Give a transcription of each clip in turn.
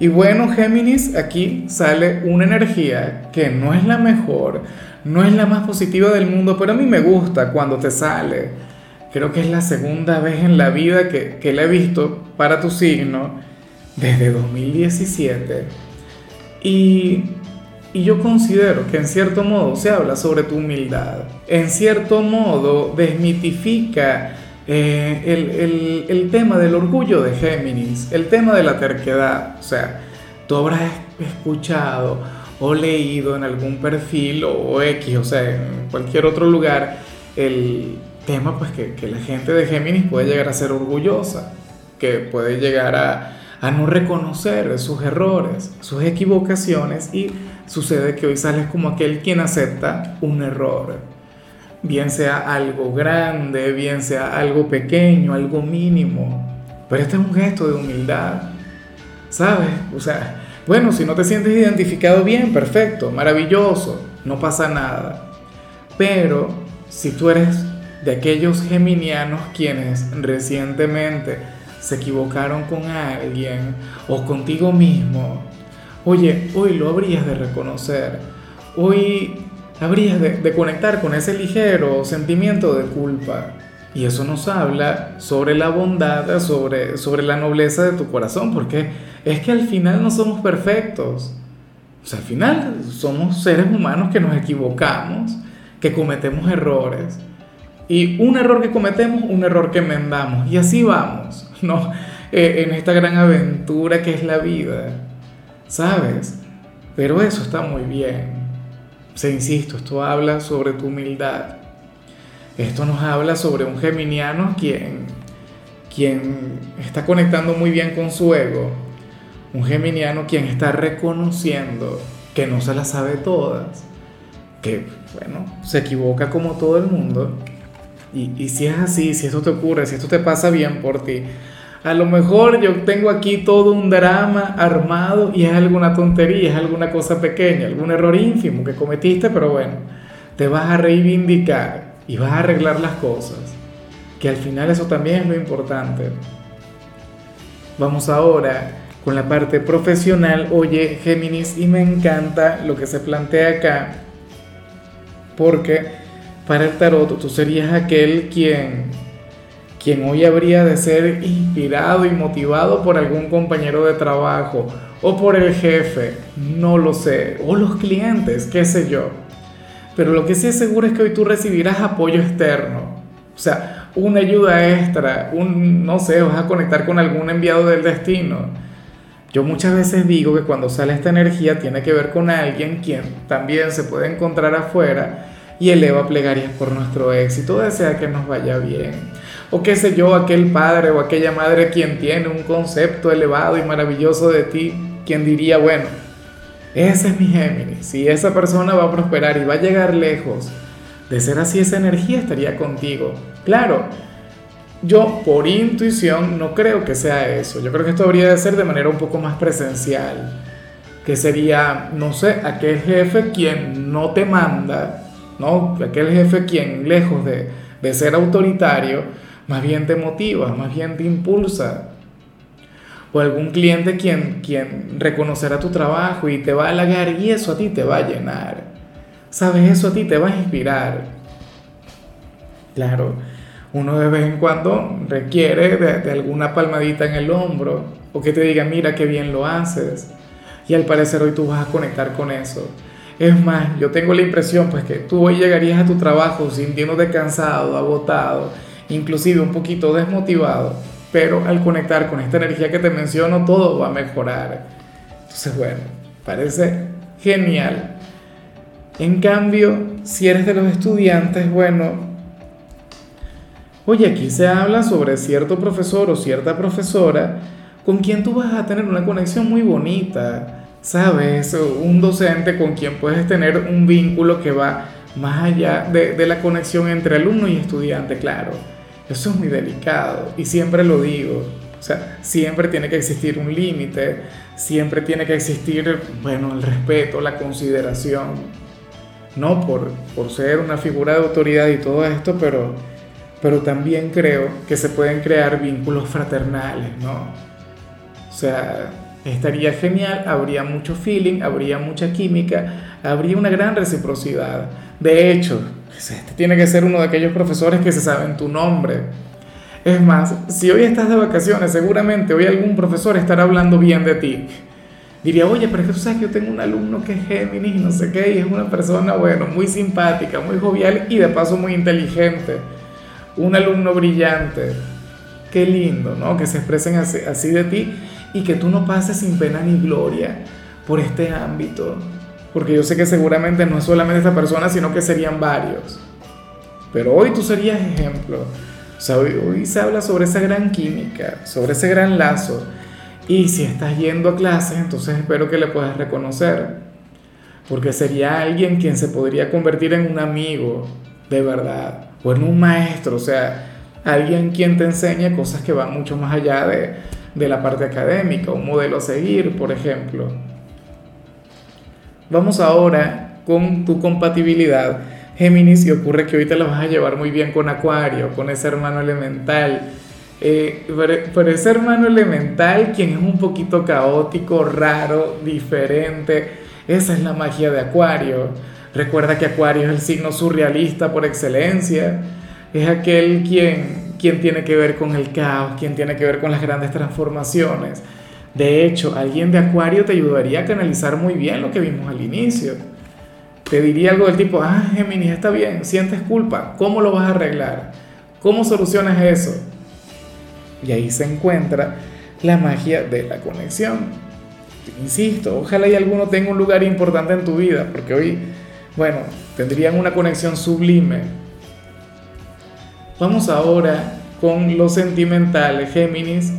Y bueno, Géminis, aquí sale una energía que no es la mejor, no es la más positiva del mundo, pero a mí me gusta cuando te sale. Creo que es la segunda vez en la vida que, que la he visto para tu signo desde 2017. Y, y yo considero que en cierto modo se habla sobre tu humildad. En cierto modo desmitifica eh, el, tema del orgullo de Géminis, el tema de la terquedad, o sea, tú habrás escuchado o leído en algún perfil o X, o sea, en cualquier otro lugar, el tema pues que, que la gente de Géminis puede llegar a ser orgullosa, que puede llegar a, a no reconocer sus errores, sus equivocaciones y sucede que hoy sales como aquel quien acepta un error bien sea algo grande, bien sea algo pequeño, algo mínimo. Pero este es un gesto de humildad, ¿sabes? O sea, bueno, si no te sientes identificado bien, perfecto, maravilloso, no pasa nada. Pero si tú eres de aquellos geminianos quienes recientemente se equivocaron con alguien o contigo mismo, oye, hoy lo habrías de reconocer. Hoy habrías de, conectar con ese ligero sentimiento de culpa. Y eso nos habla sobre la bondad, sobre, sobre la nobleza de tu corazón, porque es que al final no somos perfectos. O sea, al final somos seres humanos que nos equivocamos, que cometemos errores. Y un error que cometemos, un error que enmendamos. Y así vamos, ¿no? Eh, en esta gran aventura que es la vida. ¿Sabes? Pero eso está muy bien. Se insisto, esto habla sobre tu humildad. Esto nos habla sobre un geminiano quien, quien está conectando muy bien con su ego. Un geminiano quien está reconociendo que no se las sabe todas. Que, bueno, se equivoca como todo el mundo. Y, y si es así, si esto te ocurre, si esto te pasa bien por ti, a lo mejor yo tengo aquí todo un drama armado y es alguna tontería, es alguna cosa pequeña, algún error ínfimo que cometiste, pero bueno, te vas a reivindicar y vas a arreglar las cosas. Que al final eso también es lo importante. Vamos ahora con la parte profesional. Oye, Géminis, y me encanta lo que se plantea acá, porque para el tarot tú serías aquel quien quien hoy habría de ser inspirado y motivado por algún compañero de trabajo o por el jefe, no lo sé, o los clientes, qué sé yo. Pero lo que sí es seguro es que hoy tú recibirás apoyo externo, o sea, una ayuda extra, un, no sé, vas a conectar con algún enviado del destino. Yo muchas veces digo que cuando sale esta energía tiene que ver con alguien quien también se puede encontrar afuera y eleva plegarias por nuestro éxito, desea que nos vaya bien o qué sé yo, aquel padre o aquella madre quien tiene un concepto elevado y maravilloso de ti, quien diría, bueno, ese es mi Géminis, si esa persona va a prosperar y va a llegar lejos, de ser así esa energía estaría contigo. Claro, yo por intuición no creo que sea eso, yo creo que esto habría de ser de manera un poco más presencial, que sería, no sé, aquel jefe quien no te manda, ¿no? Aquel jefe quien lejos de, de ser autoritario, más bien te motiva, más bien te impulsa. O algún cliente quien, quien reconocerá tu trabajo y te va a halagar y eso a ti te va a llenar. ¿Sabes? Eso a ti te va a inspirar. Claro, uno de vez en cuando requiere de, alguna palmadita en el hombro o que te diga, mira qué bien lo haces. Y al parecer hoy tú vas a conectar con eso. Es más, yo tengo la impresión pues que tú hoy llegarías a tu trabajo sintiéndote cansado, agotado inclusive un poquito desmotivado, pero al conectar con esta energía que te menciono, todo va a mejorar. Entonces, bueno, parece genial. En cambio, si eres de los estudiantes, bueno, oye, aquí se habla sobre cierto profesor o cierta profesora con quien tú vas a tener una conexión muy bonita. ¿sabes? Un docente con quien puedes tener un vínculo que va más allá de, de, la conexión entre alumno y estudiante, claro. Eso es muy delicado y siempre lo digo. O sea, siempre tiene que existir un límite, siempre tiene que existir, bueno, el respeto, la consideración. No por, por ser una figura de autoridad y todo esto, pero, pero también creo que se pueden crear vínculos fraternales, ¿no? O sea, estaría genial, habría mucho feeling, habría mucha química, habría una gran reciprocidad. De hecho, este tiene que ser uno de aquellos profesores que se saben tu nombre. Es más, si hoy estás de vacaciones, seguramente hoy algún profesor estará hablando bien de ti. Diría, oye, pero es que tú sabes que yo tengo un alumno que es Géminis, no sé qué, y es una persona, bueno, muy simpática, muy jovial y de paso muy inteligente. Un alumno brillante. Qué lindo, ¿no? Que se expresen así, así de ti y que tú no pases sin pena ni gloria por este ámbito. Porque yo sé que seguramente no es solamente esta persona, sino que serían varios. Pero hoy tú serías ejemplo. O sea, hoy, se habla sobre esa gran química, sobre ese gran lazo. Y si estás yendo a clases, entonces espero que le puedas reconocer. Porque sería alguien quien se podría convertir en un amigo, de verdad. O en un maestro, o sea, alguien quien te enseñe cosas que van mucho más allá de, de la parte académica, un modelo a seguir, por ejemplo. Vamos ahora con tu compatibilidad, Géminis, y ocurre que hoy te la vas a llevar muy bien con Acuario, con ese hermano elemental. Eh, pero, ese hermano elemental, quien es un poquito caótico, raro, diferente, esa es la magia de Acuario. Recuerda que Acuario es el signo surrealista por excelencia, es aquel quien, quien tiene que ver con el caos, quien tiene que ver con las grandes transformaciones de hecho, alguien de Acuario te ayudaría a canalizar muy bien lo que vimos al inicio. Te diría algo del tipo, ah, Géminis, está bien, sientes culpa, ¿cómo lo vas a arreglar? ¿Cómo solucionas eso? Y ahí se encuentra la magia de la conexión. Insisto, ojalá y alguno tenga un lugar importante en tu vida, porque hoy, bueno, tendrían una conexión sublime. Vamos ahora con lo sentimental, Géminis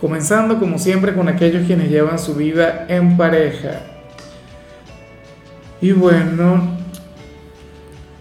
comenzando como siempre con aquellos quienes llevan su vida en pareja. Y bueno,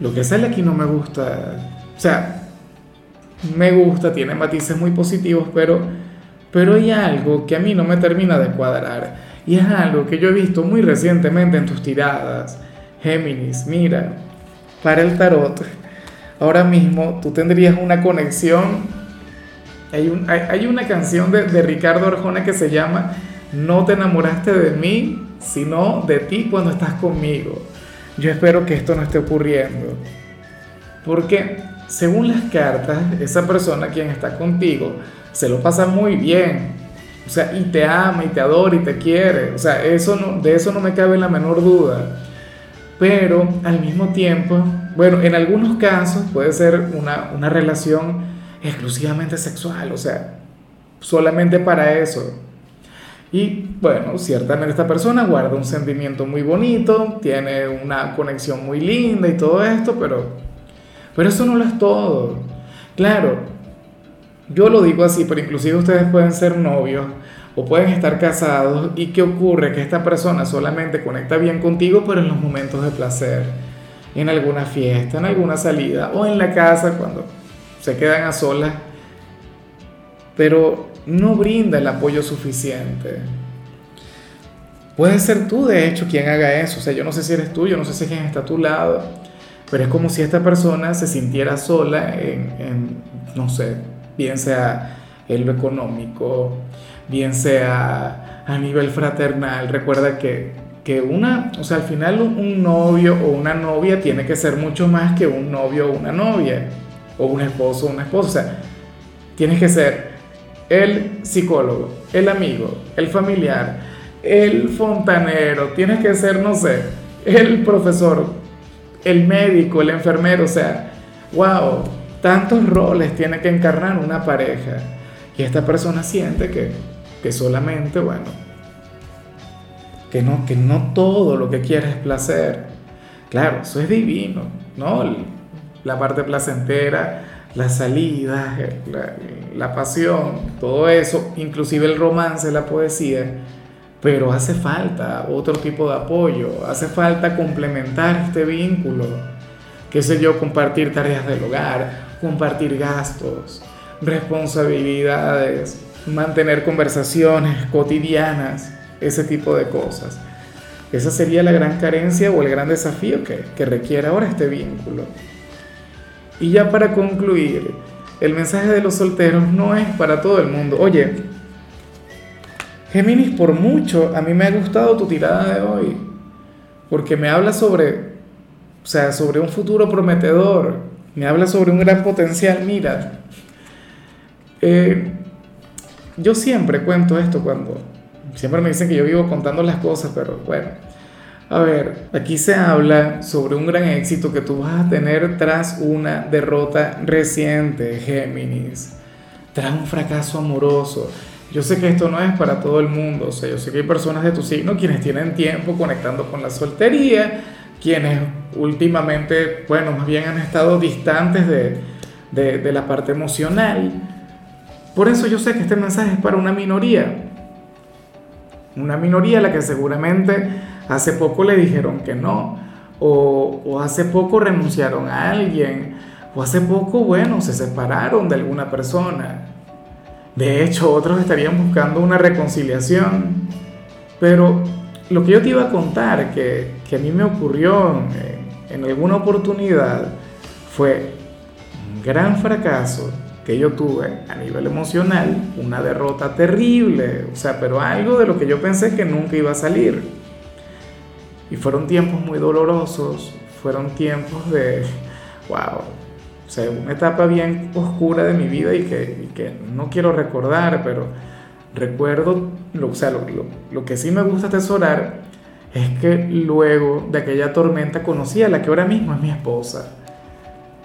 lo que sale aquí no me gusta, o sea, me gusta, tiene matices muy positivos, pero, pero hay algo que a mí no me termina de cuadrar. Y es algo que yo he visto muy recientemente en tus tiradas. Géminis, mira, para el tarot, ahora mismo tú tendrías una conexión hay, una canción de, de, Ricardo Arjona que se llama No te enamoraste de mí, sino de ti cuando estás conmigo. Yo espero que esto no esté ocurriendo. Porque según las cartas, esa persona quien está contigo se lo pasa muy bien. O sea, y te ama, y te adora, y te quiere. O sea, eso no, de eso no me cabe la menor duda. Pero al mismo tiempo, bueno, en algunos casos puede ser una, una relación exclusivamente sexual, o sea, solamente para eso. Y bueno, ciertamente esta persona guarda un sentimiento muy bonito, tiene una conexión muy linda y todo esto, pero, pero eso no lo es todo. Claro, yo lo digo así, pero inclusive ustedes pueden ser novios o pueden estar casados y qué ocurre que esta persona solamente conecta bien contigo, pero en los momentos de placer, en alguna fiesta, en alguna salida o en la casa cuando se quedan a solas, pero no brinda el apoyo suficiente. Puede ser tú, de hecho, quien haga eso. O sea, yo no sé si eres tú, yo no sé si quién está a tu lado, pero es como si esta persona se sintiera sola en, no sé, bien sea en lo económico, bien sea a nivel fraternal. Recuerda que, que una, o sea, al final un novio o una novia tiene que ser mucho más que un novio o una novia o un esposo o una esposa. Tienes que ser el psicólogo, el amigo, el familiar, el fontanero, tienes que ser, no sé, el profesor, el médico, el enfermero, o sea, wow, tantos roles tiene que encarnar una pareja. Y esta persona siente que, que solamente, bueno, que no, que no todo lo que quiere es placer. Claro, eso es divino, ¿no? La parte placentera, la salida, la, pasión, todo eso, inclusive el romance, la poesía, pero hace falta otro tipo de apoyo, hace falta complementar este vínculo, qué sé yo, compartir tareas del hogar, compartir gastos, responsabilidades, mantener conversaciones cotidianas, ese tipo de cosas. Esa sería la gran carencia o el gran desafío que, que requiere ahora este vínculo. Y ya para concluir, el mensaje de los solteros no es para todo el mundo. Oye, Géminis, por mucho, a mí me ha gustado tu tirada de hoy, porque me habla sobre, o sea, sobre un futuro prometedor, me habla sobre un gran potencial. Mira, eh, yo siempre cuento esto cuando, siempre me dicen que yo vivo contando las cosas, pero bueno, a ver, aquí se habla sobre un gran éxito que tú vas a tener tras una derrota reciente, Géminis, tras un fracaso amoroso. Yo sé que esto no es para todo el mundo, o sea, yo sé que hay personas de tu signo quienes tienen tiempo conectando con la soltería, quienes últimamente, bueno, más bien han estado distantes de, de, de la parte emocional. Por eso yo sé que este mensaje es para una minoría, una minoría a la que seguramente hace poco le dijeron que no, o, o, hace poco renunciaron a alguien, o hace poco, bueno, se separaron de alguna persona. De hecho, otros estarían buscando una reconciliación. Pero lo que yo te iba a contar, que, que a mí me ocurrió en, en alguna oportunidad, fue un gran fracaso que yo tuve a nivel emocional, una derrota terrible, o sea, pero algo de lo que yo pensé que nunca iba a salir. Y fueron tiempos muy dolorosos, fueron tiempos de, wow, o sea, una etapa bien oscura de mi vida y que, no quiero recordar, pero recuerdo, o sea, lo, que sí me gusta atesorar es que luego de aquella tormenta conocí a la que ahora mismo es mi esposa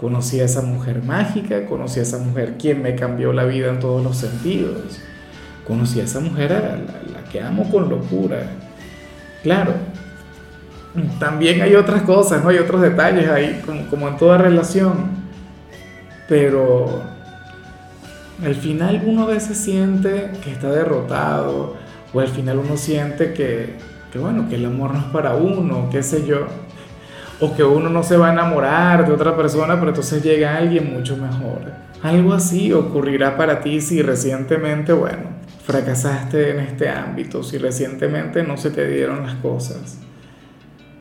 Conocí a esa mujer mágica, conocí a esa mujer quien me cambió la vida en todos los sentidos. Conocí a esa mujer a la que amo con locura. Claro, también hay otras cosas, ¿no? Hay otros detalles ahí, como, en toda relación. Pero al final uno a veces siente que está derrotado, o al final uno siente que, que bueno, que el amor no es para uno, qué sé yo o que uno no se va a enamorar de otra persona, pero entonces llega alguien mucho mejor. Algo así ocurrirá para ti si recientemente, bueno, fracasaste en este ámbito, si recientemente no se te dieron las cosas.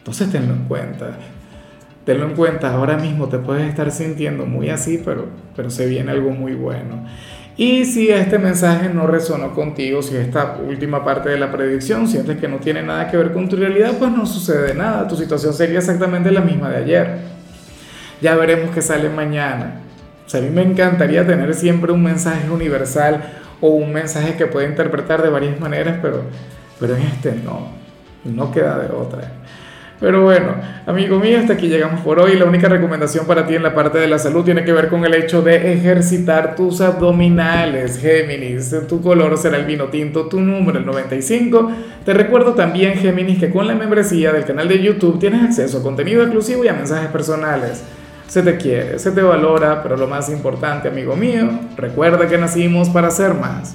Entonces tenlo en cuenta. Tenlo en cuenta, ahora mismo te puedes estar sintiendo muy así, pero, pero se viene algo muy bueno. Y si este mensaje no resonó contigo, si esta última parte de la predicción sientes que no tiene nada que ver con tu realidad, pues no sucede nada. Tu situación sería exactamente la misma de ayer. Ya veremos qué sale mañana. O sea, a mí me encantaría tener siempre un mensaje universal o un mensaje que pueda interpretar de varias maneras, pero, pero en este no. No queda de otra. Pero bueno, amigo mío, hasta aquí llegamos por hoy. La única recomendación para ti en la parte de la salud tiene que ver con el hecho de ejercitar tus abdominales, Géminis. Tu color será el vino tinto, tu número el 95. Te recuerdo también, Géminis, que con la membresía del canal de YouTube tienes acceso a contenido exclusivo y a mensajes personales. Se te quiere, se te valora, pero lo más importante, amigo mío, recuerda que nacimos para ser más.